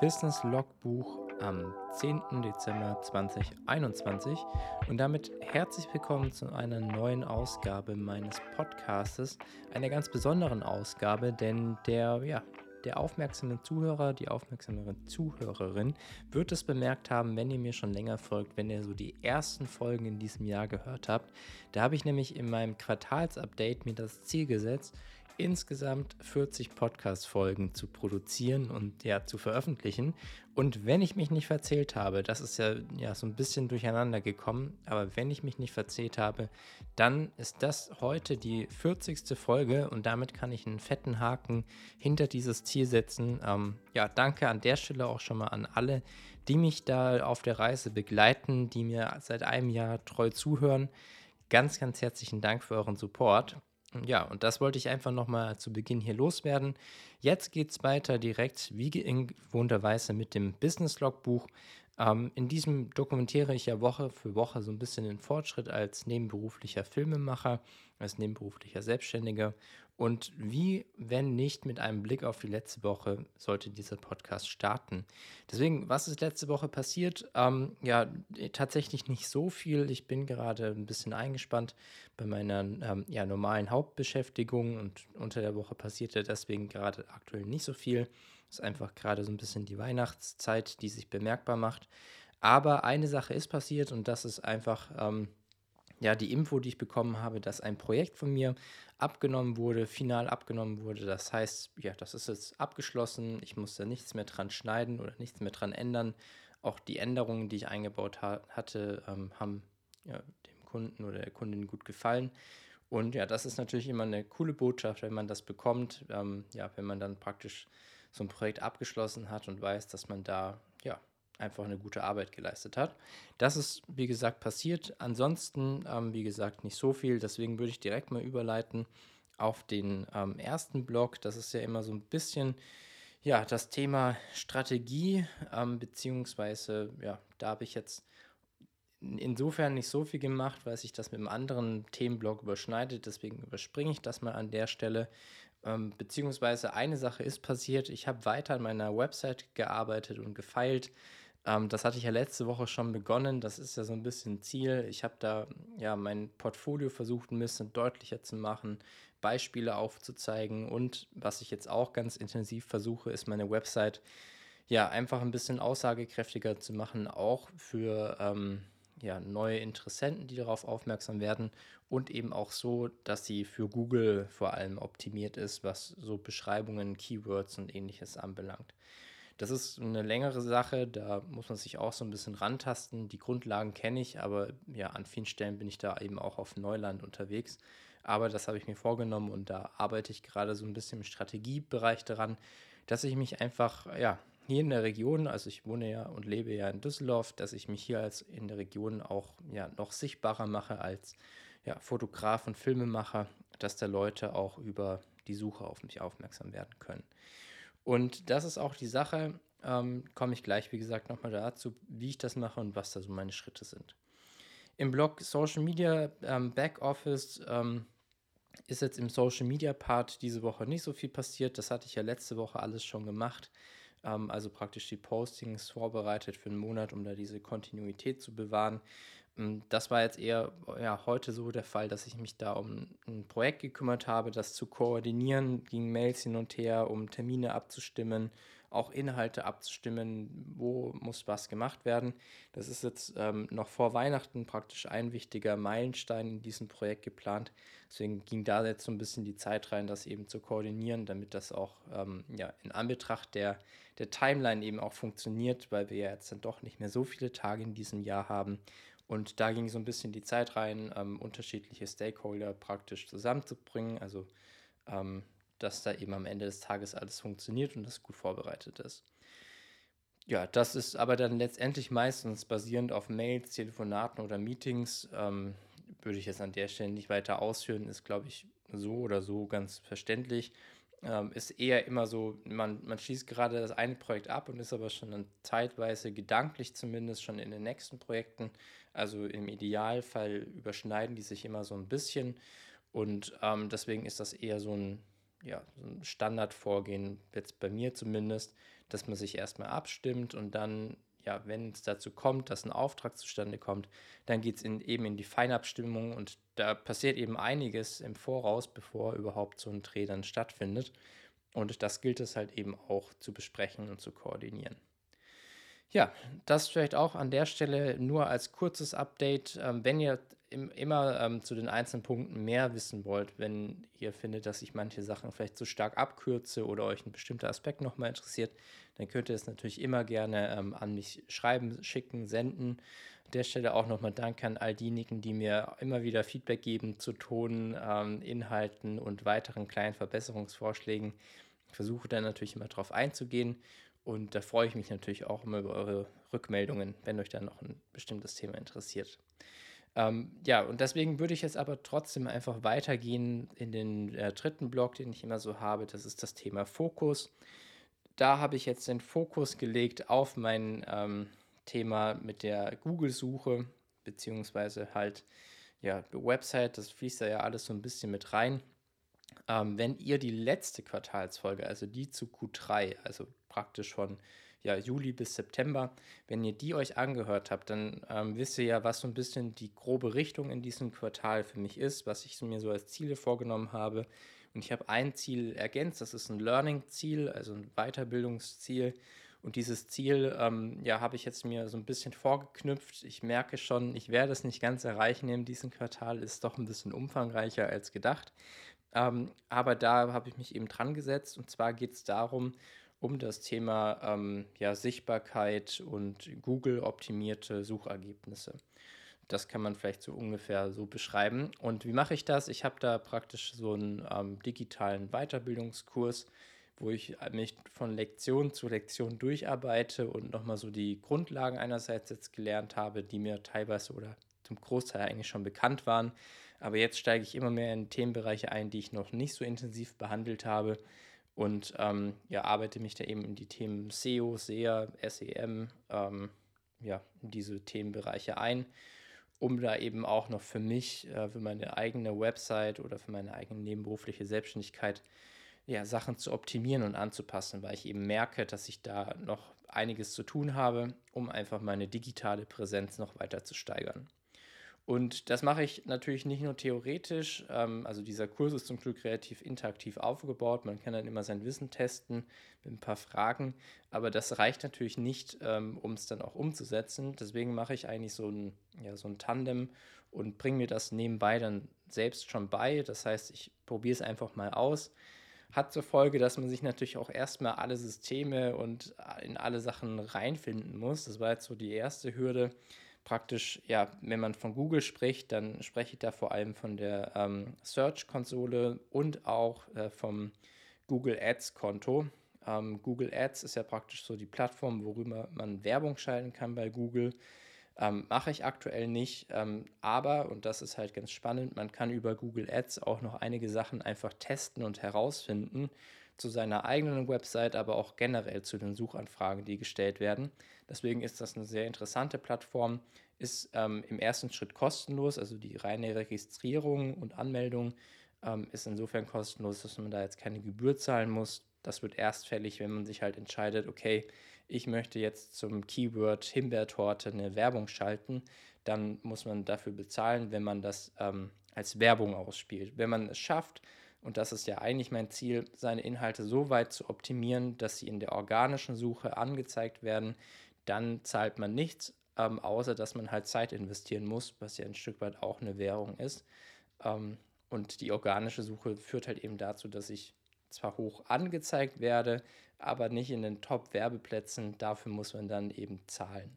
Business Logbuch am 10. Dezember 2021 und damit herzlich willkommen zu einer neuen Ausgabe meines Podcastes, einer ganz besonderen Ausgabe, denn der ja, der aufmerksame Zuhörer, die aufmerksame Zuhörerin wird es bemerkt haben, wenn ihr mir schon länger folgt, wenn ihr so die ersten Folgen in diesem Jahr gehört habt. Da habe ich nämlich in meinem Quartalsupdate mir das Ziel gesetzt, insgesamt 40 Podcast-Folgen zu produzieren und ja zu veröffentlichen. Und wenn ich mich nicht verzählt habe, das ist ja, ja so ein bisschen durcheinander gekommen, aber wenn ich mich nicht verzählt habe, dann ist das heute die 40. Folge und damit kann ich einen fetten Haken hinter dieses Ziel setzen. Ähm, ja, danke an der Stelle auch schon mal an alle, die mich da auf der Reise begleiten, die mir seit einem Jahr treu zuhören. Ganz, ganz herzlichen Dank für euren Support. Ja, und das wollte ich einfach nochmal zu Beginn hier loswerden. Jetzt geht es weiter direkt, wie in gewohnter Weise, mit dem Business Logbuch. Ähm, in diesem dokumentiere ich ja Woche für Woche so ein bisschen den Fortschritt als nebenberuflicher Filmemacher, als nebenberuflicher Selbstständiger. Und wie, wenn nicht mit einem Blick auf die letzte Woche, sollte dieser Podcast starten. Deswegen, was ist letzte Woche passiert? Ähm, ja, tatsächlich nicht so viel. Ich bin gerade ein bisschen eingespannt bei meiner ähm, ja, normalen Hauptbeschäftigung und unter der Woche passierte deswegen gerade aktuell nicht so viel. Ist einfach gerade so ein bisschen die Weihnachtszeit, die sich bemerkbar macht. Aber eine Sache ist passiert und das ist einfach ähm, ja, die Info, die ich bekommen habe, dass ein Projekt von mir abgenommen wurde, final abgenommen wurde. Das heißt, ja, das ist jetzt abgeschlossen. Ich muss da nichts mehr dran schneiden oder nichts mehr dran ändern. Auch die Änderungen, die ich eingebaut ha hatte, ähm, haben ja, dem Kunden oder der Kundin gut gefallen. Und ja, das ist natürlich immer eine coole Botschaft, wenn man das bekommt. Ähm, ja, wenn man dann praktisch so ein Projekt abgeschlossen hat und weiß, dass man da ja einfach eine gute Arbeit geleistet hat. Das ist, wie gesagt, passiert. Ansonsten, ähm, wie gesagt, nicht so viel. Deswegen würde ich direkt mal überleiten auf den ähm, ersten Blog. Das ist ja immer so ein bisschen ja, das Thema Strategie, ähm, beziehungsweise, ja, da habe ich jetzt insofern nicht so viel gemacht, weil sich das mit einem anderen Themenblock überschneidet. Deswegen überspringe ich das mal an der Stelle. Ähm, beziehungsweise eine Sache ist passiert. Ich habe weiter an meiner Website gearbeitet und gefeilt. Ähm, das hatte ich ja letzte Woche schon begonnen. Das ist ja so ein bisschen Ziel. Ich habe da ja mein Portfolio versucht, ein bisschen deutlicher zu machen, Beispiele aufzuzeigen. Und was ich jetzt auch ganz intensiv versuche, ist meine Website ja einfach ein bisschen aussagekräftiger zu machen, auch für ähm, ja, neue Interessenten, die darauf aufmerksam werden und eben auch so, dass sie für Google vor allem optimiert ist, was so Beschreibungen, Keywords und ähnliches anbelangt. Das ist eine längere Sache, da muss man sich auch so ein bisschen rantasten. Die Grundlagen kenne ich, aber ja, an vielen Stellen bin ich da eben auch auf Neuland unterwegs. Aber das habe ich mir vorgenommen und da arbeite ich gerade so ein bisschen im Strategiebereich daran, dass ich mich einfach, ja, hier in der Region, also ich wohne ja und lebe ja in Düsseldorf, dass ich mich hier als in der Region auch ja, noch sichtbarer mache als ja, Fotograf und Filmemacher, dass da Leute auch über die Suche auf mich aufmerksam werden können. Und das ist auch die Sache, ähm, komme ich gleich, wie gesagt, nochmal dazu, wie ich das mache und was da so meine Schritte sind. Im Blog Social Media ähm, Backoffice ähm, ist jetzt im Social Media Part diese Woche nicht so viel passiert. Das hatte ich ja letzte Woche alles schon gemacht. Ähm, also praktisch die Postings vorbereitet für einen Monat, um da diese Kontinuität zu bewahren. Ähm, das war jetzt eher ja, heute so der Fall, dass ich mich da um ein Projekt gekümmert habe, das zu koordinieren, ging Mails hin und her, um Termine abzustimmen, auch Inhalte abzustimmen, wo muss was gemacht werden. Das ist jetzt ähm, noch vor Weihnachten praktisch ein wichtiger Meilenstein in diesem Projekt geplant. Deswegen ging da jetzt so ein bisschen die Zeit rein, das eben zu koordinieren, damit das auch ähm, ja, in Anbetracht der, der Timeline eben auch funktioniert, weil wir ja jetzt dann doch nicht mehr so viele Tage in diesem Jahr haben und da ging so ein bisschen die Zeit rein, ähm, unterschiedliche Stakeholder praktisch zusammenzubringen, also ähm, dass da eben am Ende des Tages alles funktioniert und das gut vorbereitet ist. Ja, das ist aber dann letztendlich meistens basierend auf Mails, Telefonaten oder Meetings. Ähm, würde ich jetzt an der Stelle nicht weiter ausführen, ist, glaube ich, so oder so ganz verständlich ähm, ist eher immer so, man, man schließt gerade das eine Projekt ab und ist aber schon dann zeitweise gedanklich zumindest schon in den nächsten Projekten. Also im Idealfall überschneiden die sich immer so ein bisschen und ähm, deswegen ist das eher so ein ja, so ein Standardvorgehen, jetzt bei mir zumindest, dass man sich erstmal abstimmt und dann, ja, wenn es dazu kommt, dass ein Auftrag zustande kommt, dann geht es eben in die Feinabstimmung und da passiert eben einiges im Voraus, bevor überhaupt so ein Dreh dann stattfindet. Und das gilt es halt eben auch zu besprechen und zu koordinieren. Ja, das vielleicht auch an der Stelle nur als kurzes Update. Ähm, wenn ihr im, immer ähm, zu den einzelnen Punkten mehr wissen wollt, wenn ihr findet, dass ich manche Sachen vielleicht zu stark abkürze oder euch ein bestimmter Aspekt nochmal interessiert, dann könnt ihr es natürlich immer gerne ähm, an mich schreiben, schicken, senden. An der Stelle auch nochmal Dank an all diejenigen, die mir immer wieder Feedback geben zu Ton, ähm, Inhalten und weiteren kleinen Verbesserungsvorschlägen. Ich versuche dann natürlich immer darauf einzugehen und da freue ich mich natürlich auch immer über eure Rückmeldungen, wenn euch dann noch ein bestimmtes Thema interessiert. Ähm, ja, und deswegen würde ich jetzt aber trotzdem einfach weitergehen in den äh, dritten Block, den ich immer so habe. Das ist das Thema Fokus. Da habe ich jetzt den Fokus gelegt auf mein ähm, Thema mit der Google-Suche, beziehungsweise halt ja, Website. Das fließt da ja alles so ein bisschen mit rein. Ähm, wenn ihr die letzte Quartalsfolge, also die zu Q3, also praktisch von ja, Juli bis September. Wenn ihr die euch angehört habt, dann ähm, wisst ihr ja, was so ein bisschen die grobe Richtung in diesem Quartal für mich ist, was ich mir so als Ziele vorgenommen habe. Und ich habe ein Ziel ergänzt, das ist ein Learning-Ziel, also ein Weiterbildungsziel. Und dieses Ziel, ähm, ja, habe ich jetzt mir so ein bisschen vorgeknüpft. Ich merke schon, ich werde es nicht ganz erreichen in diesem Quartal, ist doch ein bisschen umfangreicher als gedacht. Ähm, aber da habe ich mich eben dran gesetzt. Und zwar geht es darum, um das Thema ähm, ja, Sichtbarkeit und Google-optimierte Suchergebnisse. Das kann man vielleicht so ungefähr so beschreiben. Und wie mache ich das? Ich habe da praktisch so einen ähm, digitalen Weiterbildungskurs, wo ich mich von Lektion zu Lektion durcharbeite und nochmal so die Grundlagen einerseits jetzt gelernt habe, die mir teilweise oder zum Großteil eigentlich schon bekannt waren. Aber jetzt steige ich immer mehr in Themenbereiche ein, die ich noch nicht so intensiv behandelt habe und ähm, ja, arbeite mich da eben in die Themen SEO, SEA, SEM, ähm, ja, in diese Themenbereiche ein, um da eben auch noch für mich, äh, für meine eigene Website oder für meine eigene nebenberufliche Selbstständigkeit, ja, Sachen zu optimieren und anzupassen, weil ich eben merke, dass ich da noch einiges zu tun habe, um einfach meine digitale Präsenz noch weiter zu steigern. Und das mache ich natürlich nicht nur theoretisch. Ähm, also dieser Kurs ist zum Glück relativ interaktiv aufgebaut. Man kann dann immer sein Wissen testen mit ein paar Fragen. Aber das reicht natürlich nicht, ähm, um es dann auch umzusetzen. Deswegen mache ich eigentlich so ein, ja, so ein Tandem und bringe mir das nebenbei dann selbst schon bei. Das heißt, ich probiere es einfach mal aus. Hat zur Folge, dass man sich natürlich auch erstmal alle Systeme und in alle Sachen reinfinden muss. Das war jetzt so die erste Hürde praktisch, ja, wenn man von Google spricht, dann spreche ich da vor allem von der ähm, Search-Konsole und auch äh, vom Google Ads-Konto. Ähm, Google Ads ist ja praktisch so die Plattform, worüber man Werbung schalten kann bei Google. Ähm, mache ich aktuell nicht, ähm, aber, und das ist halt ganz spannend, man kann über Google Ads auch noch einige Sachen einfach testen und herausfinden zu seiner eigenen Website, aber auch generell zu den Suchanfragen, die gestellt werden. Deswegen ist das eine sehr interessante Plattform, ist ähm, im ersten Schritt kostenlos, also die reine Registrierung und Anmeldung ähm, ist insofern kostenlos, dass man da jetzt keine Gebühr zahlen muss. Das wird erst fällig, wenn man sich halt entscheidet, okay, ich möchte jetzt zum Keyword Himbeertorte eine Werbung schalten, dann muss man dafür bezahlen, wenn man das ähm, als Werbung ausspielt. Wenn man es schafft, und das ist ja eigentlich mein Ziel, seine Inhalte so weit zu optimieren, dass sie in der organischen Suche angezeigt werden, dann zahlt man nichts, ähm, außer dass man halt Zeit investieren muss, was ja ein Stück weit auch eine Währung ist. Ähm, und die organische Suche führt halt eben dazu, dass ich zwar hoch angezeigt werde, aber nicht in den Top-Werbeplätzen. Dafür muss man dann eben zahlen.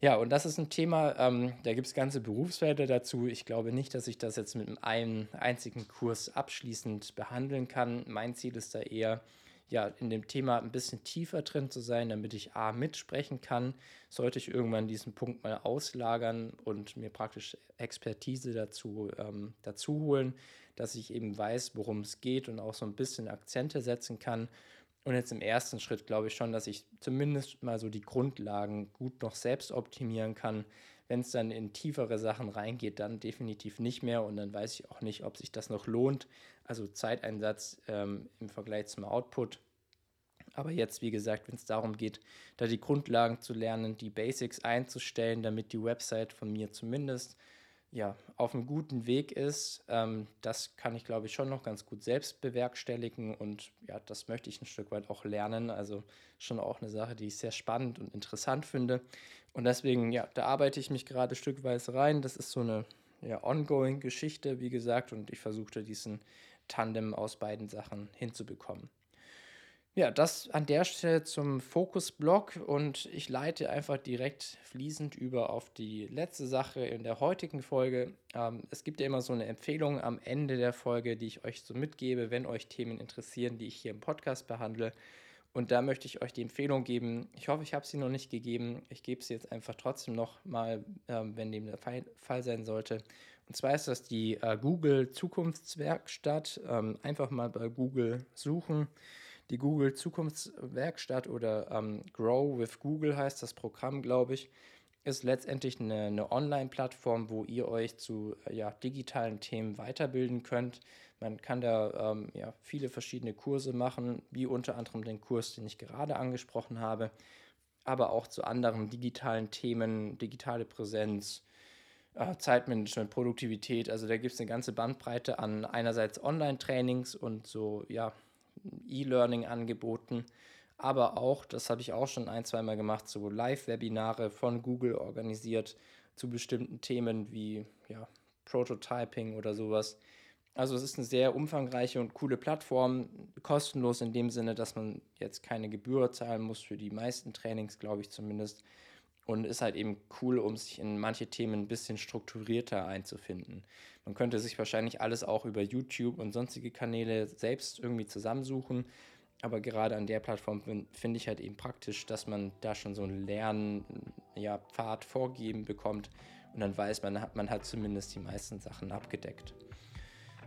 Ja, und das ist ein Thema, ähm, da gibt es ganze Berufsfelder dazu. Ich glaube nicht, dass ich das jetzt mit einem einzigen Kurs abschließend behandeln kann. Mein Ziel ist da eher, ja, in dem Thema ein bisschen tiefer drin zu sein, damit ich A mitsprechen kann. Sollte ich irgendwann diesen Punkt mal auslagern und mir praktisch Expertise dazu, ähm, dazu holen, dass ich eben weiß, worum es geht und auch so ein bisschen Akzente setzen kann und jetzt im ersten Schritt glaube ich schon, dass ich zumindest mal so die Grundlagen gut noch selbst optimieren kann, Wenn es dann in tiefere Sachen reingeht, dann definitiv nicht mehr und dann weiß ich auch nicht, ob sich das noch lohnt. Also Zeiteinsatz ähm, im Vergleich zum Output. Aber jetzt, wie gesagt, wenn es darum geht, da die Grundlagen zu lernen, die Basics einzustellen, damit die Website von mir zumindest ja, auf einem guten Weg ist, ähm, das kann ich, glaube ich, schon noch ganz gut selbst bewerkstelligen und ja, das möchte ich ein Stück weit auch lernen. Also schon auch eine Sache, die ich sehr spannend und interessant finde. Und deswegen, ja, da arbeite ich mich gerade stückweise rein. Das ist so eine ja, ongoing Geschichte, wie gesagt, und ich versuchte diesen Tandem aus beiden Sachen hinzubekommen. Ja, das an der Stelle zum Fokusblock und ich leite einfach direkt fließend über auf die letzte Sache in der heutigen Folge. Ähm, es gibt ja immer so eine Empfehlung am Ende der Folge, die ich euch so mitgebe, wenn euch Themen interessieren, die ich hier im Podcast behandle. Und da möchte ich euch die Empfehlung geben. Ich hoffe, ich habe sie noch nicht gegeben. Ich gebe sie jetzt einfach trotzdem noch mal, ähm, wenn dem der Fall sein sollte. Und zwar ist das die äh, Google Zukunftswerkstatt. Ähm, einfach mal bei Google suchen die Google Zukunftswerkstatt oder ähm, Grow with Google heißt das Programm, glaube ich, ist letztendlich eine, eine Online-Plattform, wo ihr euch zu äh, ja, digitalen Themen weiterbilden könnt. Man kann da ähm, ja, viele verschiedene Kurse machen, wie unter anderem den Kurs, den ich gerade angesprochen habe, aber auch zu anderen digitalen Themen, digitale Präsenz, äh, Zeitmanagement, Produktivität. Also da gibt es eine ganze Bandbreite an einerseits Online-Trainings und so, ja, E-Learning angeboten, aber auch, das habe ich auch schon ein, zweimal gemacht, so Live-Webinare von Google organisiert zu bestimmten Themen wie ja, Prototyping oder sowas. Also es ist eine sehr umfangreiche und coole Plattform, kostenlos in dem Sinne, dass man jetzt keine Gebühr zahlen muss für die meisten Trainings, glaube ich zumindest. Und ist halt eben cool, um sich in manche Themen ein bisschen strukturierter einzufinden. Man könnte sich wahrscheinlich alles auch über YouTube und sonstige Kanäle selbst irgendwie zusammensuchen. Aber gerade an der Plattform finde ich halt eben praktisch, dass man da schon so einen Lernpfad ja, vorgeben bekommt und dann weiß man, man hat zumindest die meisten Sachen abgedeckt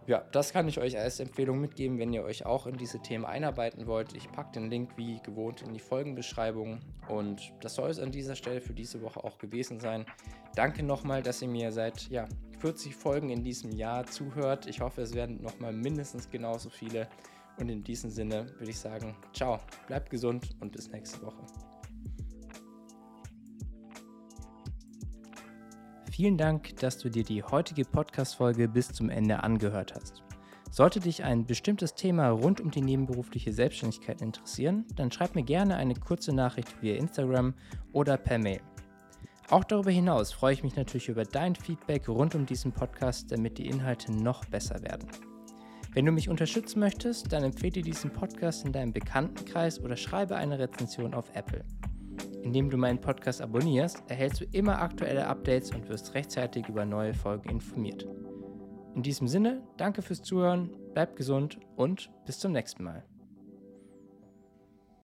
ja, das kann ich euch als Empfehlung mitgeben, wenn ihr euch auch in diese Themen einarbeiten wollt. Ich packe den Link wie gewohnt in die Folgenbeschreibung. Und das soll es an dieser Stelle für diese Woche auch gewesen sein. Danke nochmal, dass ihr mir seit ja, 40 Folgen in diesem Jahr zuhört. Ich hoffe, es werden nochmal mindestens genauso viele. Und in diesem Sinne würde ich sagen, ciao, bleibt gesund und bis nächste Woche. Vielen Dank, dass du dir die heutige Podcast-Folge bis zum Ende angehört hast. Sollte dich ein bestimmtes Thema rund um die nebenberufliche Selbstständigkeit interessieren, dann schreib mir gerne eine kurze Nachricht via Instagram oder per Mail. Auch darüber hinaus freue ich mich natürlich über dein Feedback rund um diesen Podcast, damit die Inhalte noch besser werden. Wenn du mich unterstützen möchtest, dann empfehle diesen Podcast in deinem Bekanntenkreis oder schreibe eine Rezension auf Apple. Indem du meinen Podcast abonnierst, erhältst du immer aktuelle Updates und wirst rechtzeitig über neue Folgen informiert. In diesem Sinne, danke fürs Zuhören, bleib gesund und bis zum nächsten Mal.